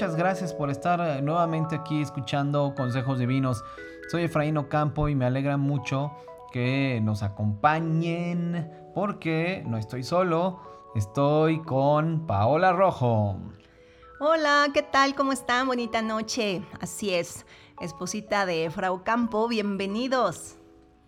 Muchas gracias por estar eh, nuevamente aquí escuchando Consejos Divinos. Soy Efraín Ocampo y me alegra mucho que nos acompañen porque no estoy solo, estoy con Paola Rojo. Hola, ¿qué tal? ¿Cómo están? Bonita noche. Así es, esposita de Efra Ocampo, bienvenidos.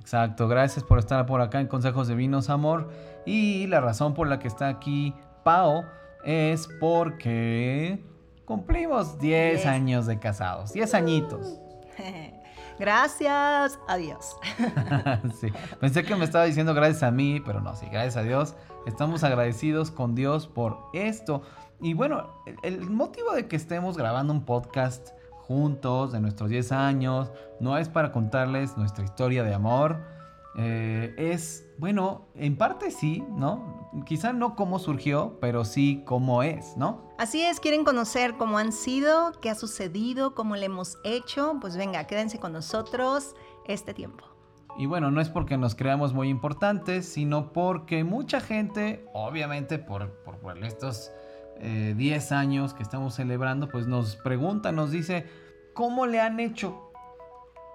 Exacto, gracias por estar por acá en Consejos Divinos, amor. Y la razón por la que está aquí Pao es porque cumplimos 10 años de casados, 10 añitos. Gracias a Dios. sí, pensé que me estaba diciendo gracias a mí, pero no, sí, gracias a Dios. Estamos agradecidos con Dios por esto. Y bueno, el, motivo de que estemos grabando un podcast juntos de nuestros 10 años no es para contarles nuestra historia de amor eh, es, bueno, en parte sí, ¿no? Quizá no cómo surgió, pero sí cómo es, ¿no? Así es, quieren conocer cómo han sido, qué ha sucedido, cómo le hemos hecho, pues venga, quédense con nosotros este tiempo. Y bueno, no es porque nos creamos muy importantes, sino porque mucha gente, obviamente por, por, estos 10 eh, años que estamos celebrando, pues nos pregunta, nos dice, ¿cómo le han hecho?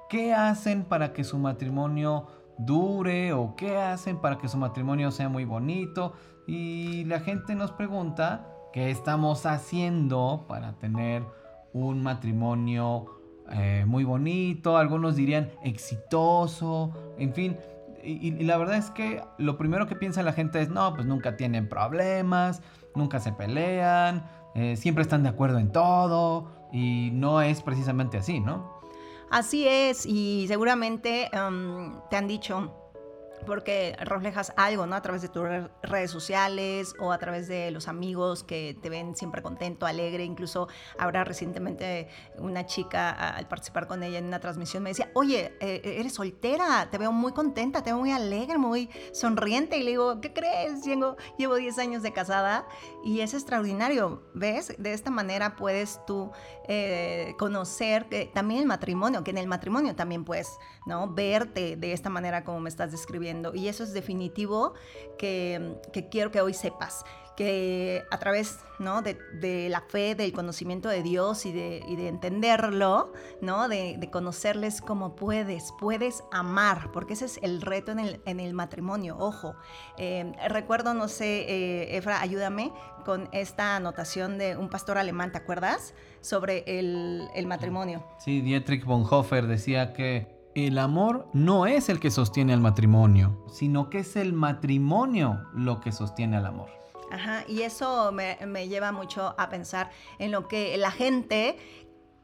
¿Qué hacen para que su matrimonio dure o qué hacen para que su matrimonio sea muy bonito. Y la gente nos pregunta qué estamos haciendo para tener un matrimonio eh, muy bonito, algunos dirían exitoso, en fin. Y, la verdad es que lo primero que piensa la gente es, no, pues nunca tienen problemas, nunca se pelean, eh, siempre están de acuerdo en todo y no es precisamente así, ¿no? Así es, y seguramente em, te han dicho, porque reflejas algo, ¿no? A través de tus redes sociales o a través de los amigos que te ven siempre contento, alegre. Incluso ahora recientemente una chica al participar con ella en una transmisión me decía, oye, eh, eres soltera, te veo muy contenta, te veo muy alegre, muy sonriente. Y le digo, ¿qué crees? Llevo, llevo 10 años de casada y es extraordinario, ¿ves? De esta manera puedes tú eh, conocer también el matrimonio, que en el matrimonio también puedes, ¿no? Verte de esta manera como me estás describiendo y eso es definitivo que, quiero que hoy sepas que a través ¿no? de, la fe, del conocimiento de Dios y de, entenderlo, ¿no? De, conocerles como puedes, puedes amar, porque ese es el reto en el, matrimonio, ojo. Eh, recuerdo, no sé, eh, Efra, ayúdame con esta anotación de un pastor alemán, ¿te acuerdas? Sobre el, el matrimonio. Sí, Dietrich Bonhoeffer decía que el amor no es el que sostiene al matrimonio, sino que es el matrimonio lo que sostiene al amor. Ajá, y eso me, lleva mucho a pensar en lo que la gente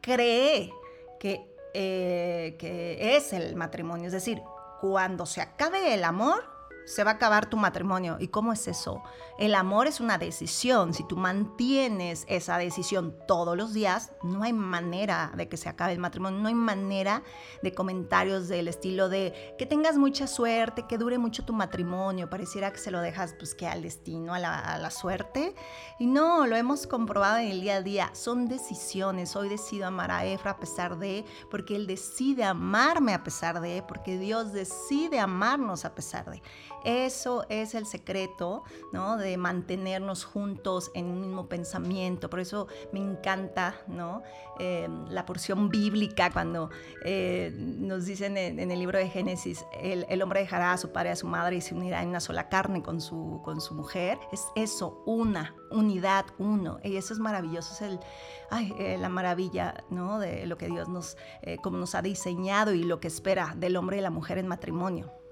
cree que, eh, que es el matrimonio. Es decir, cuando se acabe el amor, se va a acabar tu matrimonio. ¿Y cómo es eso? El amor es una decisión. Si tú mantienes esa decisión todos los días, no hay manera de que se acabe el matrimonio. No hay manera de comentarios del estilo de que tengas mucha suerte, que dure mucho tu matrimonio. Pareciera que se lo dejas pues que al destino, a la, suerte. Y no, lo hemos comprobado en el día a día. Son decisiones. Hoy decido amar a Efra a pesar de, porque él decide amarme a pesar de, porque Dios decide amarnos a pesar de. Eso es el secreto, ¿no? De mantenernos juntos en un mismo pensamiento. Por eso me encanta, ¿no? Eh, la porción bíblica cuando eh, nos dicen en, el libro de Génesis, el, hombre dejará a su padre y a su madre y se unirá en una sola carne con su, con su mujer. Es eso, una, unidad, uno. Y eso es maravilloso, es el, eh, la maravilla, ¿no? De lo que Dios nos, como nos ha diseñado y lo que espera del hombre y la mujer en matrimonio.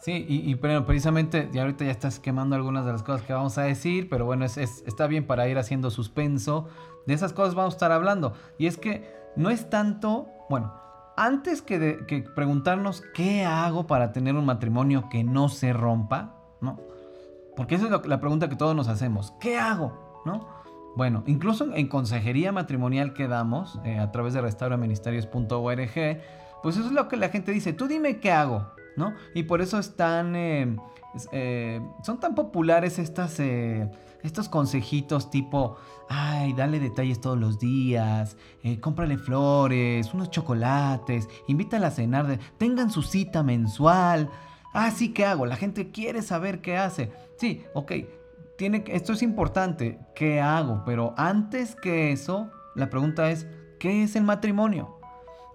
Sí, y, pero precisamente, y ahorita ya estás quemando algunas de las cosas que vamos a decir, pero bueno, es, está bien para ir haciendo suspenso. De esas cosas vamos a estar hablando. Y es que no es tanto, bueno, antes que, que preguntarnos qué hago para tener un matrimonio que no se rompa, ¿no? Porque esa es la pregunta que todos nos hacemos. ¿Qué hago? ¿No? Bueno, incluso en consejería matrimonial que damos eh, a través de restauraministerios.org, pues eso es lo que la gente dice. Tú dime qué hago. ¿No? Y por eso están, eh, eh, son tan populares eh, estos consejitos tipo, ay, dale detalles todos los días, cómprale flores, unos chocolates, invítala a cenar, tengan su cita mensual. Ah, sí, ¿qué hago? La gente quiere saber qué hace. Sí, ok, tiene, esto es importante, ¿qué hago? Pero antes que eso, la pregunta es, ¿qué es el matrimonio?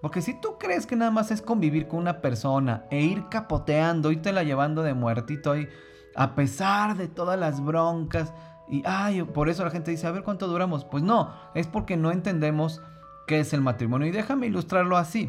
Porque si tú crees que nada más es convivir con una persona e ir capoteando, y te la llevando de muertito y a pesar de todas las broncas, y ay, por eso la gente dice, a ver cuánto duramos. Pues no, es porque no entendemos qué es el matrimonio. Y déjame ilustrarlo así,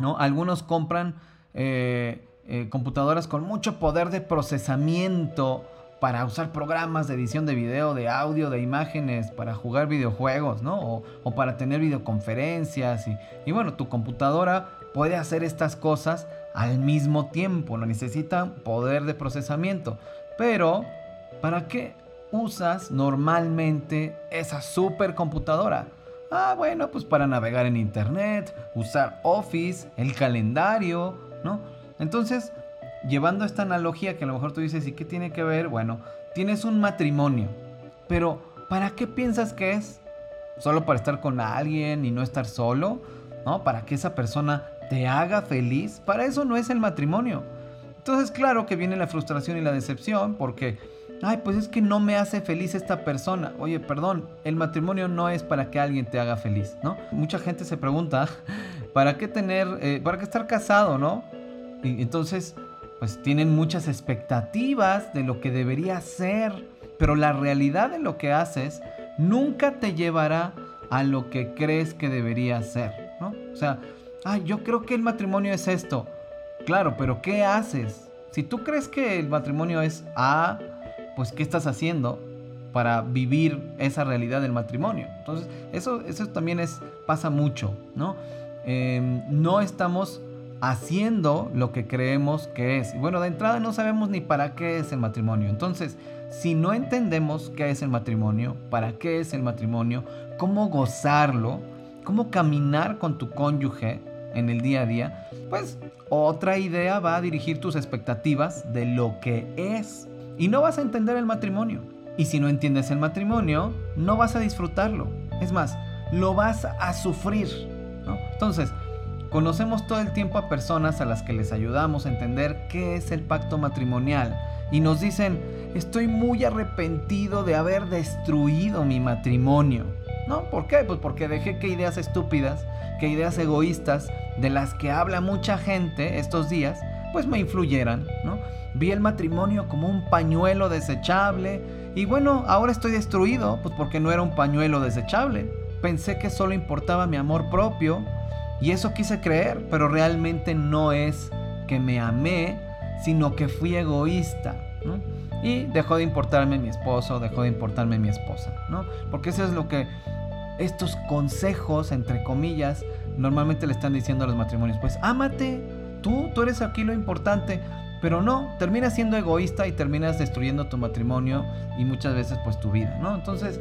¿no? Algunos compran eh, eh, computadoras con mucho poder de procesamiento para usar programas de edición de video, de audio, de imágenes, para jugar videojuegos, ¿no? O, para tener videoconferencias. Y, y, bueno, tu computadora puede hacer estas cosas al mismo tiempo, no necesita poder de procesamiento. Pero, ¿para qué usas normalmente esa supercomputadora? Ah, bueno, pues para navegar en internet, usar Office, el calendario, ¿no? Entonces, llevando esta analogía que a lo mejor tú dices, ¿y qué tiene que ver? Bueno, tienes un matrimonio, pero ¿para qué piensas que es? ¿Solo para estar con alguien y no estar solo? ¿No? Para que esa persona te haga feliz. Para eso no es el matrimonio. Entonces, claro que viene la frustración y la decepción porque, ay, pues es que no me hace feliz esta persona. Oye, perdón, el matrimonio no es para que alguien te haga feliz, ¿no? Mucha gente se pregunta, ¿para qué tener, eh, para qué estar casado, ¿no? Y entonces, pues tienen muchas expectativas de lo que debería ser, pero la realidad de lo que haces nunca te llevará a lo que crees que debería ser, ¿no? O sea, ay, yo creo que el matrimonio es esto. Claro, pero ¿qué haces? Si tú crees que el matrimonio es A, pues ¿qué estás haciendo para vivir esa realidad del matrimonio? Entonces, eso, eso también es, pasa mucho, ¿no? Em, no estamos haciendo lo que creemos que es. Bueno, de entrada no sabemos ni para qué es el matrimonio. Entonces, si no entendemos qué es el matrimonio, para qué es el matrimonio, cómo gozarlo, cómo caminar con tu cónyuge en el día a día, pues otra idea va a dirigir tus expectativas de lo que es. Y no vas a entender el matrimonio. Y si no entiendes el matrimonio, no vas a disfrutarlo. Es más, lo vas a sufrir. Entonces, Conocemos todo el tiempo a personas a las que les ayudamos a entender qué es el pacto matrimonial y nos dicen, estoy muy arrepentido de haber destruido mi matrimonio. ¿No? ¿Por qué? Pues porque dejé que ideas estúpidas, que ideas egoístas de las que habla mucha gente estos días, pues me influyeran, ¿no? Vi el matrimonio como un pañuelo desechable y bueno, ahora estoy destruido, pues porque no era un pañuelo desechable. Pensé que solo importaba mi amor propio y eso quise creer, pero realmente no es que me amé, sino que fui egoísta. Y dejó de importarme mi esposo, dejó de importarme mi esposa, ¿no? Porque eso es lo que estos consejos, entre comillas, normalmente le están diciendo a los matrimonios. Pues ámate, tú, tú eres aquí lo importante. Pero no, terminas siendo egoísta y terminas destruyendo tu matrimonio y muchas veces pues tu vida, ¿no? Entonces,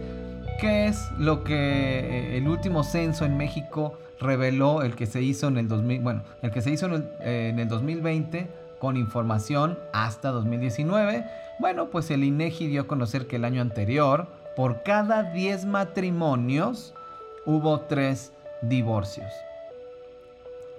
¿qué es lo que eh, el último censo en México reveló el que se hizo en el 2000, bueno, el que se hizo en el, 2020 eh, con información hasta 2019. Bueno, pues el INEGI dio a conocer que el año anterior, por cada 10 matrimonios, hubo 3 divorcios.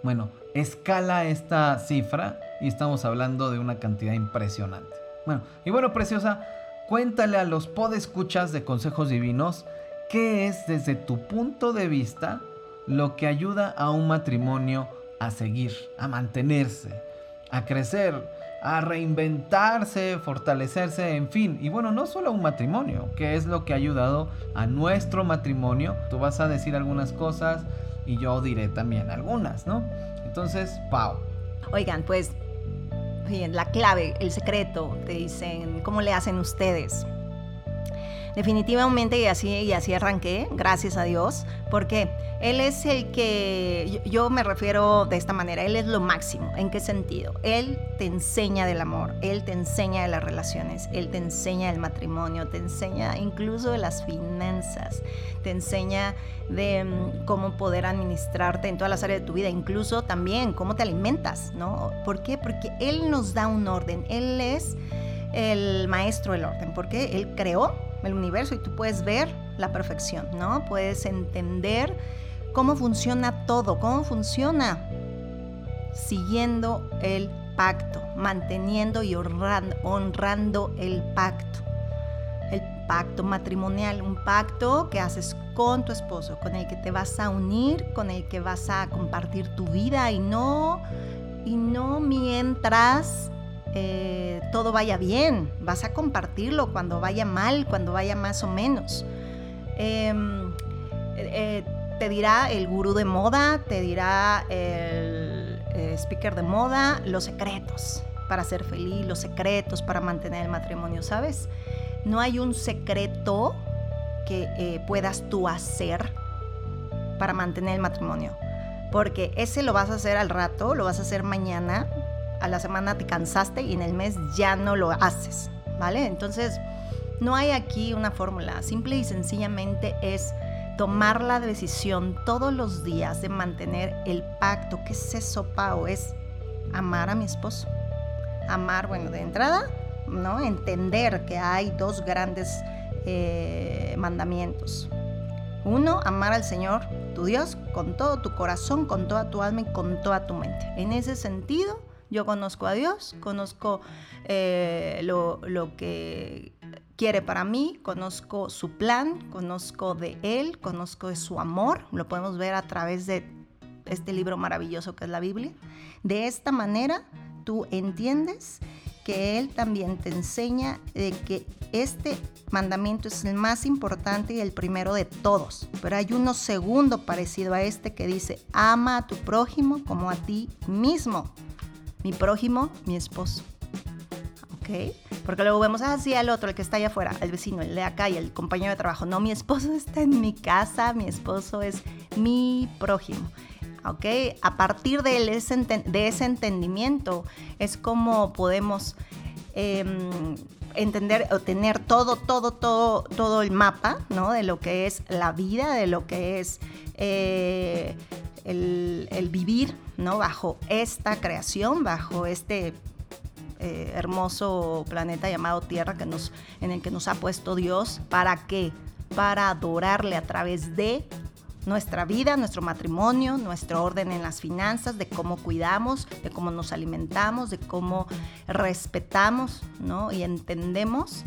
Bueno, escala esta cifra y estamos hablando de una cantidad impresionante. Bueno, y bueno, preciosa, cuéntale a los podescuchas de consejos divinos qué es desde tu punto de vista lo que ayuda a un matrimonio a seguir, a mantenerse, a crecer, a reinventarse, fortalecerse, en fin. Y bueno, no solo un matrimonio, que es lo que ha ayudado a nuestro matrimonio. Tú vas a decir algunas cosas y yo diré también algunas, ¿no? Entonces, Pau. Oigan, pues, la clave, el secreto, te dicen, ¿cómo le hacen ustedes? Definitivamente y así, y así arranqué, gracias a Dios, porque Él es el que, yo me refiero de esta manera, Él es lo máximo. ¿En qué sentido? Él te enseña del amor, Él te enseña de las relaciones, Él te enseña del matrimonio, te enseña incluso de las finanzas, te enseña de mm, cómo poder administrarte en todas las áreas de tu vida, incluso también cómo te alimentas, ¿no? ¿Por qué? Porque Él nos da un orden, Él es el maestro del orden, porque Él creó el universo y tú puedes ver la perfección, ¿no? Puedes entender cómo funciona todo, cómo funciona siguiendo el pacto, manteniendo y honrando, el pacto. El pacto matrimonial, un pacto que haces con tu esposo, con el que te vas a unir, con el que vas a compartir tu vida y no, y no mientras eh, todo vaya bien, vas a compartirlo cuando vaya mal, cuando vaya más o menos. Em, eh, te dirá el gurú de moda, te dirá el eh, speaker de moda, los secretos para ser feliz, los secretos para mantener el matrimonio, ¿sabes? No hay un secreto que eh, puedas tú hacer para mantener el matrimonio, porque ese lo vas a hacer al rato, lo vas a hacer mañana, a la semana te cansaste y en el mes ya no lo haces, ¿vale? Entonces, no hay aquí una fórmula, simple y sencillamente es tomar la decisión todos los días de mantener el pacto. ¿Qué es eso, Pau? Es amar a mi esposo. Amar, bueno, de entrada, ¿no? Entender que hay dos grandes eh, mandamientos. Uno, amar al Señor, tu Dios, con todo tu corazón, con toda tu alma y con toda tu mente. En ese sentido, yo conozco a Dios, conozco eh, lo, lo que quiere para mí, conozco su plan, conozco de Él, conozco de su amor, lo podemos ver a través de este libro maravilloso que es la Biblia. De esta manera tú entiendes que Él también te enseña de que este mandamiento es el más importante y el primero de todos. Pero hay uno segundo parecido a este que dice, ama a tu prójimo como a ti mismo. Mi prójimo, mi esposo. ¿Ok? Porque luego vemos ah, al otro, el que está allá afuera, el vecino, el de acá y el compañero de trabajo. No, mi esposo está en mi casa, mi esposo es mi prójimo. ¿Ok? A partir de ese, de ese entendimiento es como podemos em, entender o tener todo, todo, todo, todo el mapa, ¿no? De lo que es la vida, de lo que es eh, el, vivir, ¿no? Bajo esta creación, bajo este eh, hermoso planeta llamado Tierra que nos, en el que nos ha puesto Dios. ¿Para qué? Para adorarle a través de nuestra vida, nuestro matrimonio, nuestro orden en las finanzas, de cómo cuidamos, de cómo nos alimentamos, de cómo respetamos ¿no? y entendemos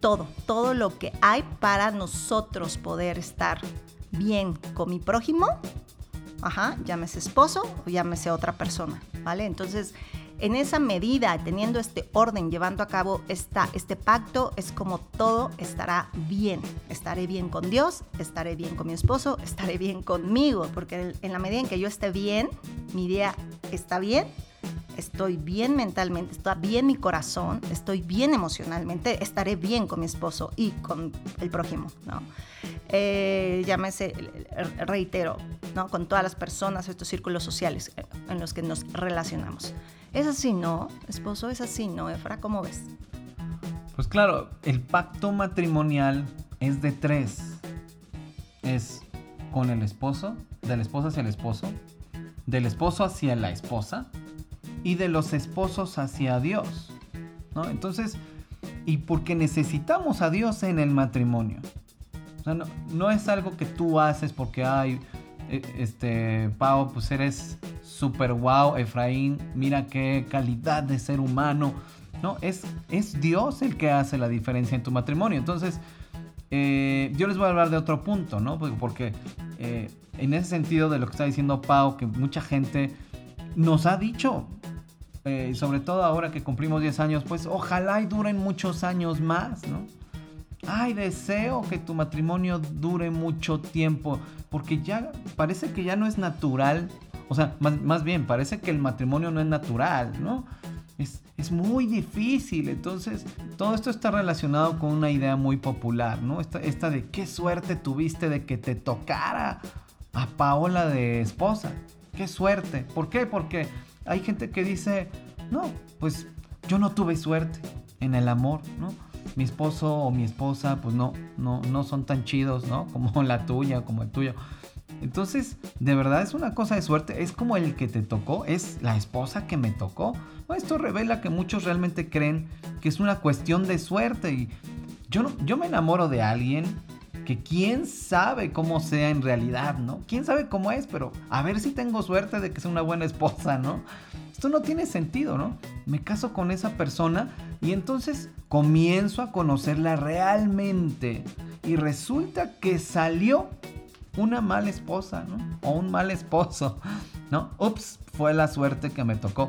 todo, todo lo que hay para nosotros poder estar bien con mi prójimo, ajá, llámese esposo o llámese otra persona, ¿vale? Entonces, en esa medida, teniendo este orden, llevando a cabo esta, este pacto, es como todo estará bien. Estaré bien con Dios, estaré bien con mi esposo, estaré bien conmigo, porque en la medida en que yo esté bien, mi día está bien, estoy bien mentalmente, está bien mi corazón, estoy bien emocionalmente, estaré bien con mi esposo y con el prójimo, ¿no? Eh, llámese, reitero, ¿no? Con todas las personas, estos círculos sociales en los que nos relacionamos. Es así, ¿no? Esposo, es así, ¿no, Efra? ¿Cómo ves? Pues claro, el pacto matrimonial es de tres. Es con el esposo, del esposo hacia el esposo, del esposo hacia la esposa y de los esposos hacia Dios. ¿no? Entonces, y porque necesitamos a Dios en el matrimonio. O sea, no, no es algo que tú haces porque, hay, e, este, Pau, pues eres super wow, Efraín, mira qué calidad de ser humano. No, es, es Dios el que hace la diferencia en tu matrimonio. Entonces, eh, yo les voy a hablar de otro punto, ¿no? Porque eh, en ese sentido de lo que está diciendo Pau, que mucha gente nos ha dicho, eh, sobre todo ahora que cumplimos 10 años, pues ojalá y duren muchos años más, ¿no? Ay, deseo que tu matrimonio dure mucho tiempo, porque ya parece que ya no es natural o sea, más, bien, parece que el matrimonio no es natural, ¿no? Es, muy difícil. Entonces, todo esto está relacionado con una idea muy popular, ¿no? Esta, esta de qué suerte tuviste de que te tocara a Paola de esposa. Qué suerte. ¿Por qué? Porque hay gente que dice, no, pues yo no tuve suerte en el amor, ¿no? Mi esposo o mi esposa, pues no, no, no son tan chidos, ¿no? Como la tuya, como el tuyo. Entonces, de verdad es una cosa de suerte. Es como el que te tocó, es la esposa que me tocó. Esto revela que muchos realmente creen que es una cuestión de suerte. Y yo, yo me enamoro de alguien que quién sabe cómo sea en realidad, ¿no? Quién sabe cómo es, pero a ver si tengo suerte de que sea una buena esposa, ¿no? esto no tiene sentido, ¿no? Me caso con esa persona y entonces comienzo a conocerla realmente y resulta que salió una mala esposa, ¿no? O un mal esposo, ¿no? Ups, fue la suerte que me tocó.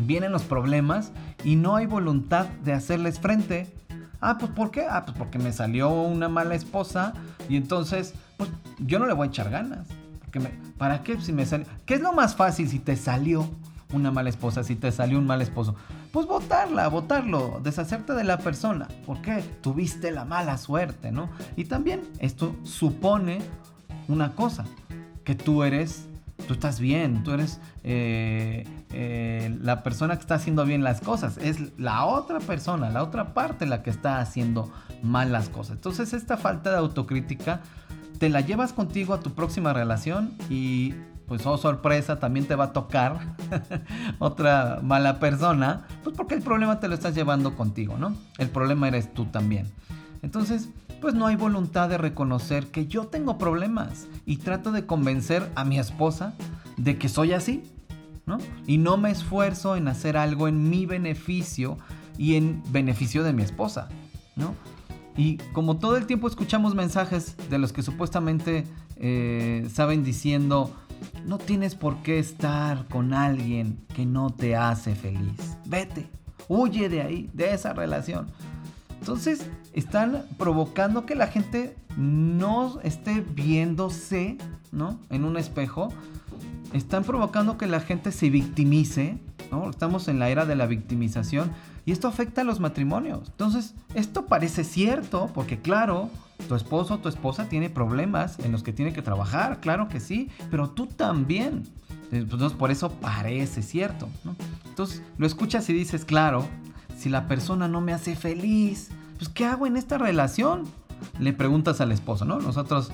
Vienen los problemas y no hay voluntad de hacerles frente. Ah, pues ¿por qué? Ah, pues porque me salió una mala esposa y entonces, pues yo no le voy a echar ganas. Porque me, ¿Para qué si me salió? ¿Qué es lo más fácil si te salió una mala esposa, si te salió un mal esposo? Pues votarla, votarlo, deshacerte de la persona. ¿Por qué? Tuviste la mala suerte, ¿no? Y también esto supone una cosa, que tú eres, tú estás bien, tú eres eh, eh, la persona que está haciendo bien las cosas, es la otra persona, la otra parte la que está haciendo mal las cosas. Entonces esta falta de autocrítica te la llevas contigo a tu próxima relación y pues oh sorpresa, también te va a tocar otra mala persona, pues porque el problema te lo estás llevando contigo, ¿no? El problema eres tú también. Entonces, pues no hay voluntad de reconocer que yo tengo problemas y trato de convencer a mi esposa de que soy así, ¿no? Y no me esfuerzo en hacer algo en mi beneficio y en beneficio de mi esposa, ¿no? Y como todo el tiempo escuchamos mensajes de los que supuestamente eh, saben diciendo, no tienes por qué estar con alguien que no te hace feliz. Vete, huye de ahí, de esa relación. Entonces están provocando que la gente no esté viéndose, ¿no? En un espejo. Están provocando que la gente se victimice, ¿no? Estamos en la era de la victimización y esto afecta a los matrimonios. Entonces, esto parece cierto porque claro, tu esposo o tu esposa tiene problemas en los que tiene que trabajar, claro que sí, pero tú también. Entonces, por eso parece cierto. Entonces, lo escuchas y dices, claro, si la persona no me hace feliz, pues ¿qué hago en esta relación? Le preguntas al esposo, ¿no? Nosotros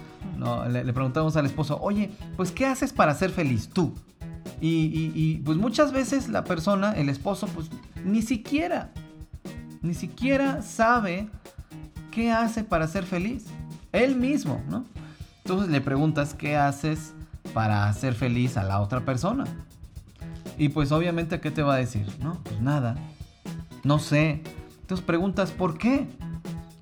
le, preguntamos al esposo, oye, pues ¿qué haces para ser feliz tú? Y, pues muchas veces la persona, el esposo, pues ni siquiera, ni siquiera sabe qué hace para ser feliz. Él mismo, ¿no? Entonces le preguntas qué haces para hacer feliz a la otra persona. Y pues obviamente, ¿qué te va a decir? No, pues nada no sé. Entonces preguntas, ¿por qué?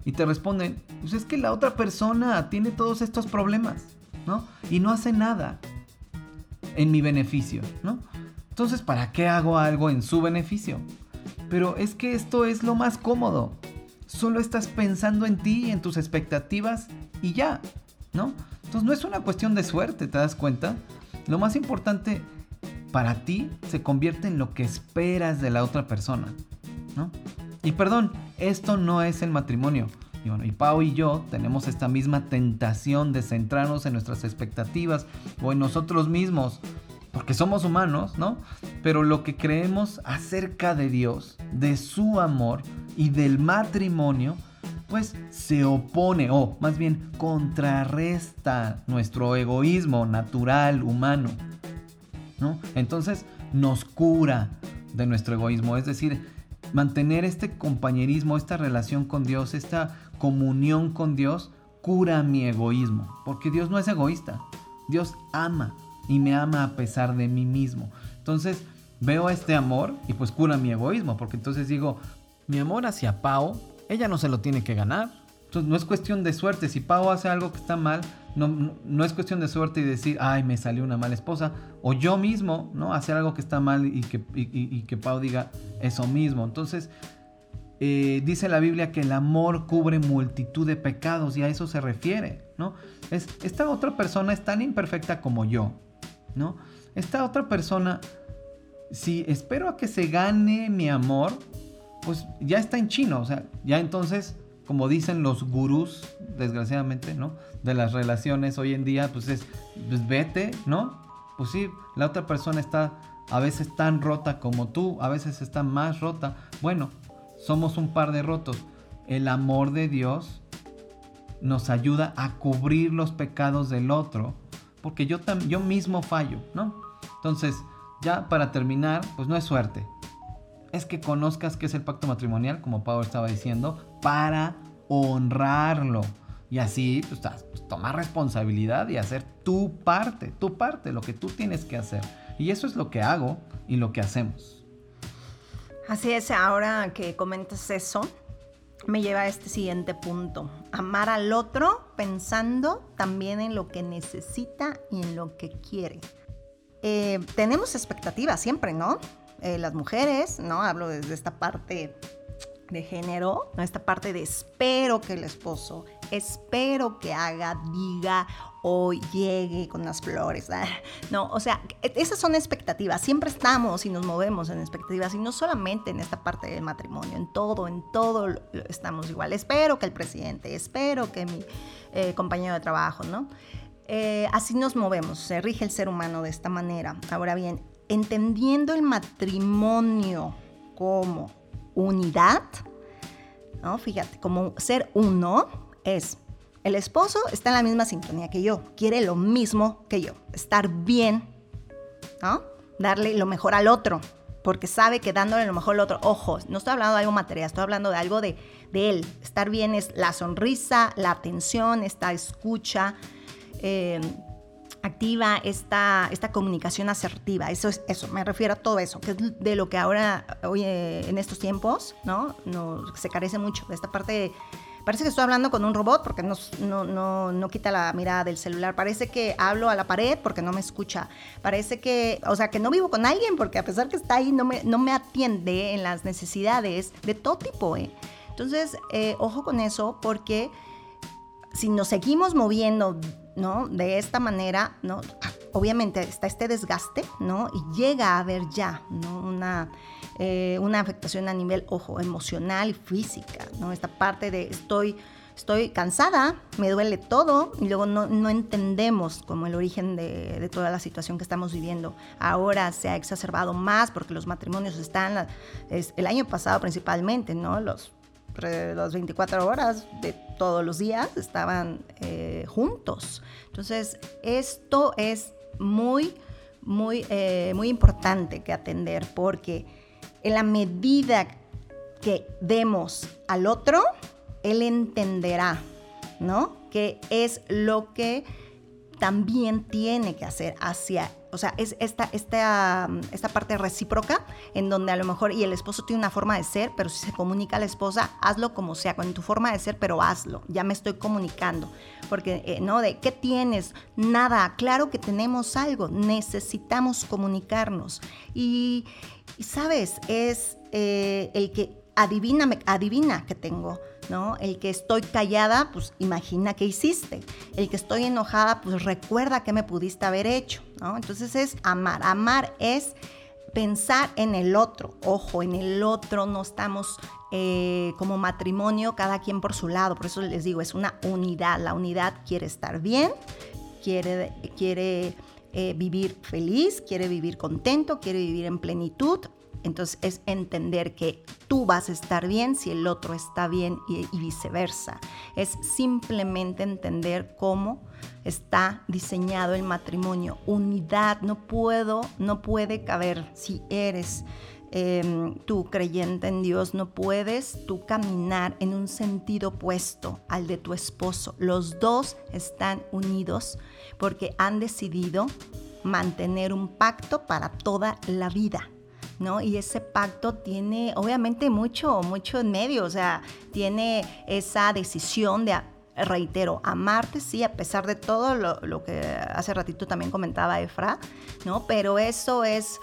Y te responden, pues es que la otra persona tiene todos estos problemas, ¿no? Y no hace nada en mi beneficio, ¿no? Entonces, ¿para qué hago algo en su beneficio? Pero es que esto es lo más cómodo. Solo estás pensando en ti en tus expectativas y ya, ¿no? Entonces no es una cuestión de suerte, ¿te das cuenta? Lo más importante para ti se convierte en lo que esperas de la otra persona. Y perdón, esto no es el matrimonio. Y bueno, y Pau y yo tenemos esta misma tentación de centrarnos en nuestras expectativas o en nosotros mismos, porque somos humanos, ¿no? Pero lo que creemos acerca de Dios, de su amor y del matrimonio, pues se opone o más bien contrarresta nuestro egoísmo natural, humano, ¿no? Entonces nos cura de nuestro egoísmo, es decir, mantener este compañerismo, esta relación con Dios, esta comunión con Dios, cura mi egoísmo. Porque Dios no es egoísta. Dios ama y me ama a pesar de mí mismo. Entonces veo este amor y pues cura mi egoísmo. Porque entonces digo, mi amor hacia Pau, ella no se lo tiene que ganar. Entonces no es cuestión de suerte. Si Pau hace algo que está mal, no, no, es cuestión de suerte y decir, ay, me salió una mala esposa. O yo mismo, ¿no? Hacer algo que está mal y que, y, que Pau diga eso mismo. Entonces, eh, dice la Biblia que el amor cubre multitud de pecados y a eso se refiere, ¿no? Es, esta otra persona es tan imperfecta como yo, ¿no? Esta otra persona, si espero a que se gane mi amor, pues ya está en chino, o sea, ya entonces como dicen los gurús, desgraciadamente, ¿no? De las relaciones hoy en día, pues es, pues vete, ¿no? Pues sí, la otra persona está a veces tan rota como tú, a veces está más rota. Bueno, somos un par de rotos. El amor de Dios nos ayuda a cubrir los pecados del otro, porque yo, yo mismo fallo, ¿no? Entonces, ya para terminar, pues no es suerte, es que conozcas qué es el pacto matrimonial, como Pablo estaba diciendo, para honrarlo. Y así, pues, pues, tomar responsabilidad y hacer tu parte, tu parte, lo que tú tienes que hacer. Y eso es lo que hago y lo que hacemos. Así es, ahora que comentas eso, me lleva a este siguiente punto. Amar al otro pensando también en lo que necesita y en lo que quiere. Eh, tenemos expectativas siempre, ¿no? Eh, las mujeres, ¿no? Hablo desde esta parte de género, esta parte de espero que el esposo, espero que haga, diga o llegue con las flores. Ah, no, o sea, esas son expectativas. Siempre estamos y nos movemos en expectativas y no solamente en esta parte del matrimonio, en todo, en todo estamos igual. Espero que el presidente, espero que mi eh, compañero de trabajo, ¿no? Eh, así nos movemos, se rige el ser humano de esta manera. Ahora bien, entendiendo el matrimonio como unidad, ¿no? Fíjate, como ser uno es, el esposo está en la misma sintonía que yo, quiere lo mismo que yo, estar bien, ¿no? Darle lo mejor al otro, porque sabe que dándole lo mejor al otro, ojo, no estoy hablando de algo material, estoy hablando de algo de, de él. Estar bien es la sonrisa, la atención, esta escucha, eh, activa, esta, esta comunicación asertiva. Eso es eso, me refiero a todo eso, que es de lo que ahora, hoy en estos tiempos, ¿no? no se carece mucho de esta parte Parece que estoy hablando con un robot porque no, no, no, quita la mirada del celular. Parece que hablo a la pared porque no me escucha. Parece que, o sea, que no vivo con alguien porque a pesar que está ahí, no me, no me atiende en las necesidades de todo tipo. ¿eh? Entonces, eh, ojo con eso porque si nos seguimos moviendo ¿no? De esta manera, ¿no? Obviamente está este desgaste, ¿no? Y llega a haber ya, ¿no? Una, eh, una afectación a nivel, ojo, emocional y física, ¿no? Esta parte de estoy, estoy cansada, me duele todo y luego no, no entendemos como el origen de, de, toda la situación que estamos viviendo. Ahora se ha exacerbado más porque los matrimonios están, es, el año pasado principalmente, ¿no? Los las 24 horas de todos los días estaban eh, juntos. Entonces, esto es muy, muy, eh, muy importante que atender porque en la medida que demos al otro, él entenderá, ¿no? Que es lo que también tiene que hacer hacia o sea, es esta, esta, esta parte recíproca en donde a lo mejor, y el esposo tiene una forma de ser, pero si se comunica a la esposa, hazlo como sea, con tu forma de ser, pero hazlo, ya me estoy comunicando. Porque, eh, ¿no? De qué tienes, nada, claro que tenemos algo, necesitamos comunicarnos. Y, sabes, es eh, el que adivina, adivina que tengo ¿no? El que estoy callada, pues imagina qué hiciste. El que estoy enojada, pues recuerda qué me pudiste haber hecho, ¿no? Entonces es amar. Amar es pensar en el otro. Ojo, en el otro no estamos eh, como matrimonio, cada quien por su lado. Por eso les digo, es una unidad. La unidad quiere estar bien, quiere, quiere eh, vivir feliz, quiere vivir contento, quiere vivir en plenitud. Entonces es entender que tú vas a estar bien si el otro está bien y, viceversa. Es simplemente entender cómo está diseñado el matrimonio. Unidad, no puedo, no puede caber si eres em, tú creyente en Dios, no puedes tú caminar en un sentido opuesto al de tu esposo. Los dos están unidos porque han decidido mantener un pacto para toda la vida. ¿No? Y ese pacto tiene obviamente mucho, mucho en medio, o sea, tiene esa decisión de, reitero, amarte, sí, a pesar de todo lo, que hace ratito también comentaba Efra, ¿no? Pero eso es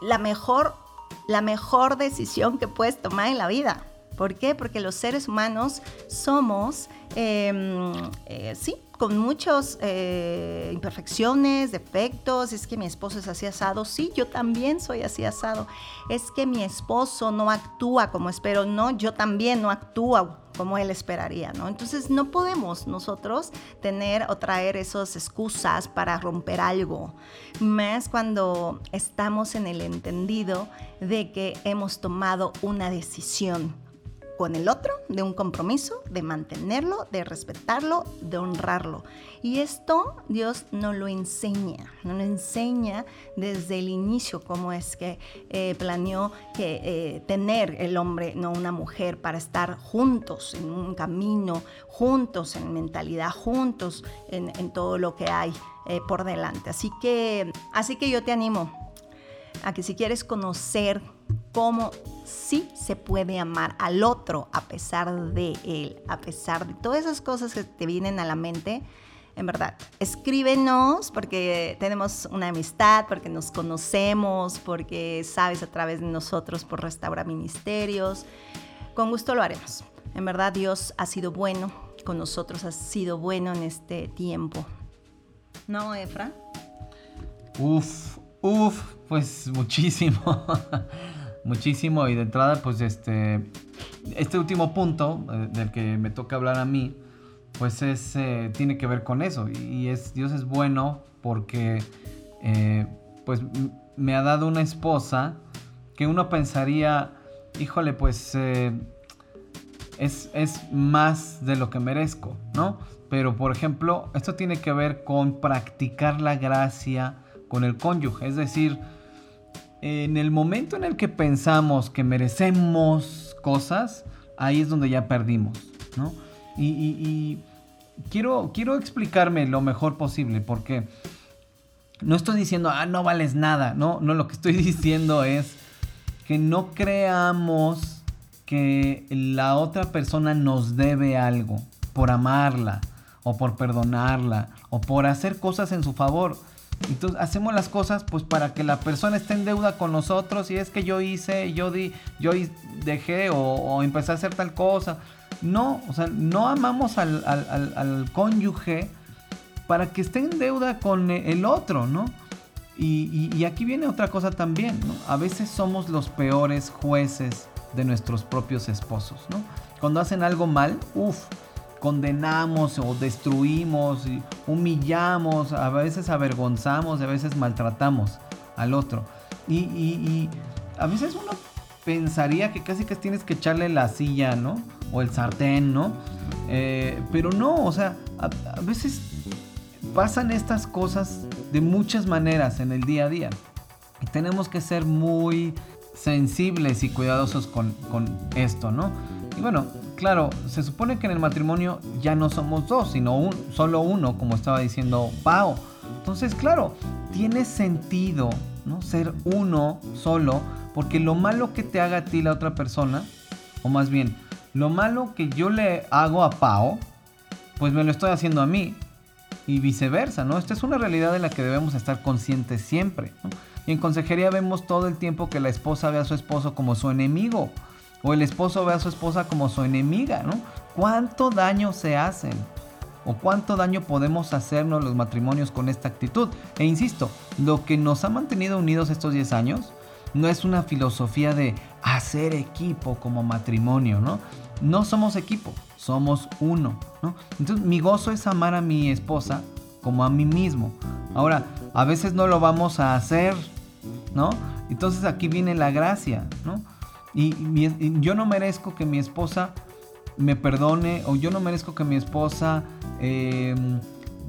la mejor, la mejor decisión que puedes tomar en la vida. ¿Por qué? Porque los seres humanos somos, em, eh, sí, con muchas eh, imperfecciones, defectos, es que mi esposo es así asado, sí, yo también soy así asado, es que mi esposo no actúa como espero, no, yo también no actúo como él esperaría, ¿no? Entonces no podemos nosotros tener o traer esas excusas para romper algo, más cuando estamos en el entendido de que hemos tomado una decisión con el otro, de un compromiso, de mantenerlo, de respetarlo, de honrarlo. Y esto Dios no lo enseña, no lo enseña desde el inicio cómo es que eh, planeó que eh, tener el hombre, no una mujer, para estar juntos en un camino, juntos en mentalidad, juntos en, todo lo que hay eh, por delante. Así que, así que yo te animo a que si quieres conocer cómo sí se puede amar al otro a pesar de él, a pesar de todas esas cosas que te vienen a la mente, en verdad, escríbenos porque tenemos una amistad, porque nos conocemos, porque sabes a través de nosotros por Restaura Ministerios. Con gusto lo haremos. En verdad Dios ha sido bueno con nosotros, ha sido bueno en este tiempo. ¿No, Efra? Uf, uf, pues muchísimo. muchísimo y de entrada pues este este último punto eh, del que me toca hablar a mí pues es eh, tiene que ver con eso. Y es Dios es bueno porque eh, pues me ha dado una esposa que uno pensaría híjole pues es, es más de lo que merezco no pero por ejemplo esto tiene que ver con practicar la gracia con el cónyuge. Es decir en el momento en el que pensamos que merecemos cosas, ahí es donde ya perdimos, ¿no? Y, quiero, quiero explicarme lo mejor posible, porque no estoy diciendo, ah, no vales nada, no, no, lo que estoy diciendo es que no creamos que la otra persona nos debe algo por amarla, o por perdonarla, o por hacer cosas en su favor. Entonces hacemos las cosas pues para que la persona esté en deuda con nosotros y es que yo hice, yo di, yo dejé o, empecé a hacer tal cosa. No, o sea, no amamos al, cónyuge para que esté en deuda con el otro, ¿no? Y, aquí viene otra cosa también, ¿no? A veces somos los peores jueces de nuestros propios esposos, ¿no? Cuando hacen algo mal, uff, condenamos o destruimos, humillamos, a veces avergonzamos, a veces maltratamos al otro. Y, a veces uno pensaría que casi que tienes que echarle la silla, ¿no? O el sartén, ¿no? Eh, pero no, o sea, a, veces pasan estas cosas de muchas maneras en el día a día. Y tenemos que ser muy sensibles y cuidadosos con, con esto, ¿no? Y bueno, claro, se supone que en el matrimonio ya no somos dos, sino un, solo uno, como estaba diciendo Pau. Entonces, claro, tiene sentido ¿no? ser uno solo, porque lo malo que te haga a ti la otra persona, o más bien, lo malo que yo le hago a Pau, pues me lo estoy haciendo a mí. Y viceversa, ¿no? Esta es una realidad de la que debemos estar conscientes siempre. Y en consejería vemos todo el tiempo que la esposa ve a su esposo como su enemigo o el esposo ve a su esposa como su enemiga, ¿no? ¿Cuánto daño se hacen? ¿O cuánto daño podemos hacernos los matrimonios con esta actitud? E insisto, lo que nos ha mantenido unidos estos 10 años no es una filosofía de hacer equipo como matrimonio, ¿no? No somos equipo, somos uno, ¿no? Entonces mi gozo es amar a mi esposa como a mí mismo. Ahora, a veces no lo vamos a hacer, ¿no? Entonces aquí viene la gracia, ¿no? Y, yo no merezco que mi esposa me perdone o yo no merezco que mi esposa em,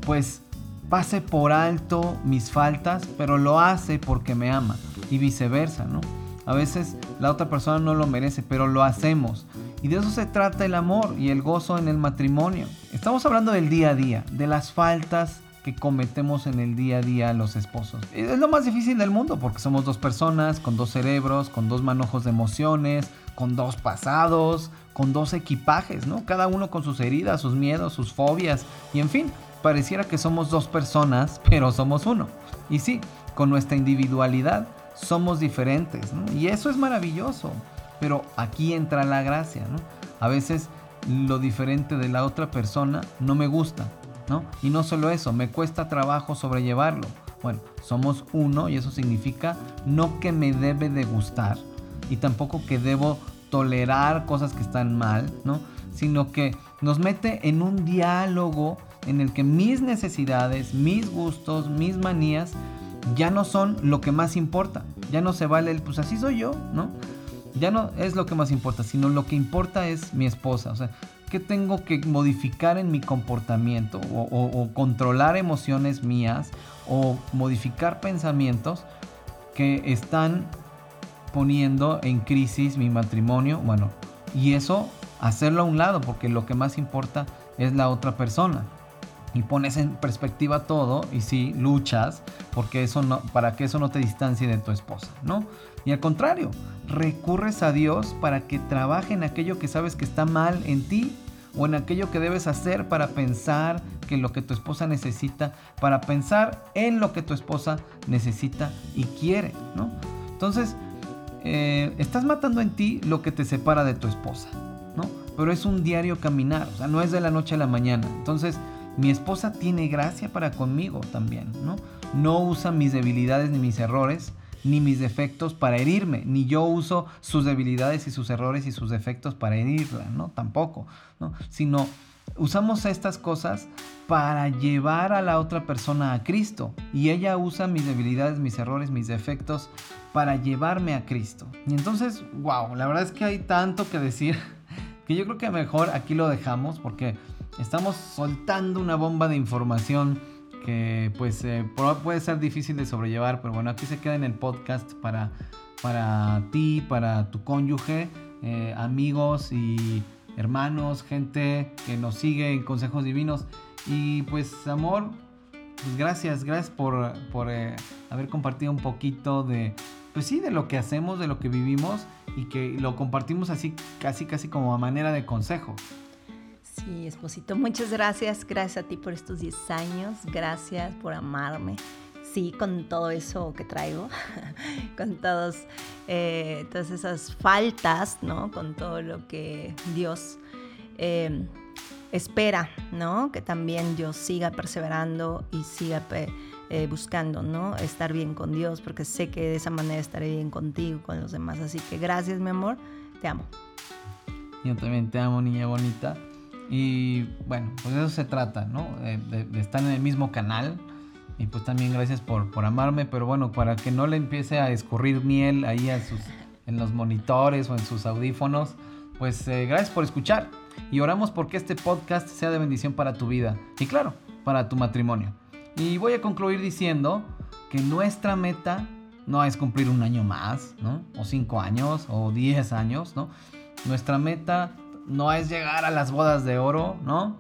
pues pase por alto mis faltas, pero lo hace porque me ama y viceversa, ¿no? A veces la otra persona no lo merece, pero lo hacemos. Y de eso se trata el amor y el gozo en el matrimonio. Estamos hablando del día a día, de las faltas que cometemos en el día a día los esposos. Es lo más difícil del mundo porque somos dos personas con dos cerebros, con dos manojos de emociones, con dos pasados, con dos equipajes, ¿no? Cada uno con sus heridas, sus miedos, sus fobias y en fin, pareciera que somos dos personas, pero somos uno. Y sí, con nuestra individualidad somos diferentes, ¿no? Y eso es maravilloso, pero aquí entra la gracia, ¿no? A veces lo diferente de la otra persona no me gusta, y no solo eso, me cuesta trabajo sobrellevarlo. Bueno, somos uno y eso significa no que me debe de gustar y tampoco que debo tolerar cosas que están mal, ¿no? Sino que nos mete en un diálogo en el que mis necesidades, mis gustos, mis manías ya no son lo que más importa. Ya no se vale el pues así soy yo, ¿no? ya no es lo que más importa, sino lo que importa es mi esposa. ¿Qué tengo que modificar en mi comportamiento o, controlar emociones mías o modificar pensamientos que están poniendo en crisis mi matrimonio? Bueno, y eso hacerlo a un lado porque lo que más importa es la otra persona y pones en perspectiva todo y sí luchas porque eso no, para que eso no te distancie de tu esposa, ¿no? Y al contrario, recurres a Dios para que trabaje en aquello que sabes que está mal en ti o en aquello que debes hacer para pensar que lo que tu esposa necesita, para pensar en lo que tu esposa necesita y quiere, ¿no? Entonces, eh, estás matando en ti lo que te separa de tu esposa, ¿no? Pero es un diario caminar, o sea, no es de la noche a la mañana. Entonces, mi esposa tiene gracia para conmigo también, ¿no? No usa mis debilidades ni mis errores, ni mis defectos para herirme, ni yo uso sus debilidades y sus errores y sus defectos para herirla, ¿no? Tampoco, ¿no? Sino usamos estas cosas para llevar a la otra persona a Cristo. Y ella usa mis debilidades, mis errores, mis defectos para llevarme a Cristo. Y entonces, wow, la verdad es que hay tanto que decir que yo creo que mejor aquí lo dejamos porque estamos soltando una bomba de información que pues eh, puede ser difícil de sobrellevar, pero bueno, aquí se queda en el podcast para, para ti, para tu cónyuge, eh, amigos y hermanos, gente que nos sigue en Consejos Divinos. Y pues amor, pues gracias, gracias por, por eh, haber compartido un poquito de, pues sí, de lo que hacemos, de lo que vivimos y que lo compartimos así, casi, casi como a manera de consejo. Sí, esposito, muchas gracias. Gracias a ti por estos 10 años. Gracias por amarme. Sí, con todo eso que traigo, con todos, eh, todas esas faltas, ¿no? Con todo lo que Dios em, espera, ¿no? Que también yo siga perseverando y siga eh, buscando, ¿no? Estar bien con Dios, porque sé que de esa manera estaré bien contigo, con los demás. Así que gracias, mi amor. Te amo. Yo también te amo, niña bonita. Y bueno, pues de eso se trata, ¿no? De, estar en el mismo canal. Y pues también gracias por, por, amarme, pero bueno, para que no le empiece a escurrir miel ahí a sus, en los monitores o en sus audífonos, pues eh, gracias por escuchar. Y oramos porque este podcast sea de bendición para tu vida y claro, para tu matrimonio. Y voy a concluir diciendo que nuestra meta no es cumplir un año más, ¿no? O cinco años, o diez años, ¿no? Nuestra meta no es llegar a las bodas de oro, ¿no?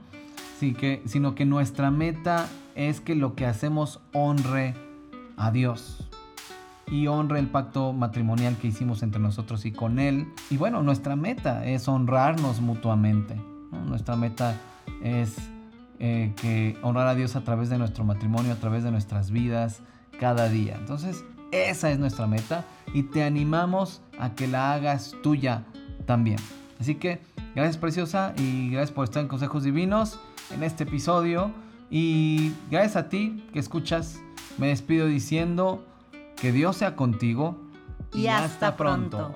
Sino que nuestra meta es que lo que hacemos honre a Dios y honre el pacto matrimonial que hicimos entre nosotros y con Él. Y bueno, nuestra meta es honrarnos mutuamente. Nuestra meta es eh, que honrar a Dios a través de nuestro matrimonio, a través de nuestras vidas, cada día. Entonces, esa es nuestra meta y te animamos a que la hagas tuya también. Así que Gracias preciosa y gracias por estar en Consejos Divinos en este episodio. Y gracias a ti que escuchas, me despido diciendo que Dios sea contigo. Y, hasta, pronto.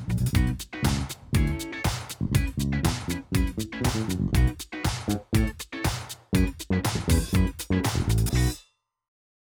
Thank you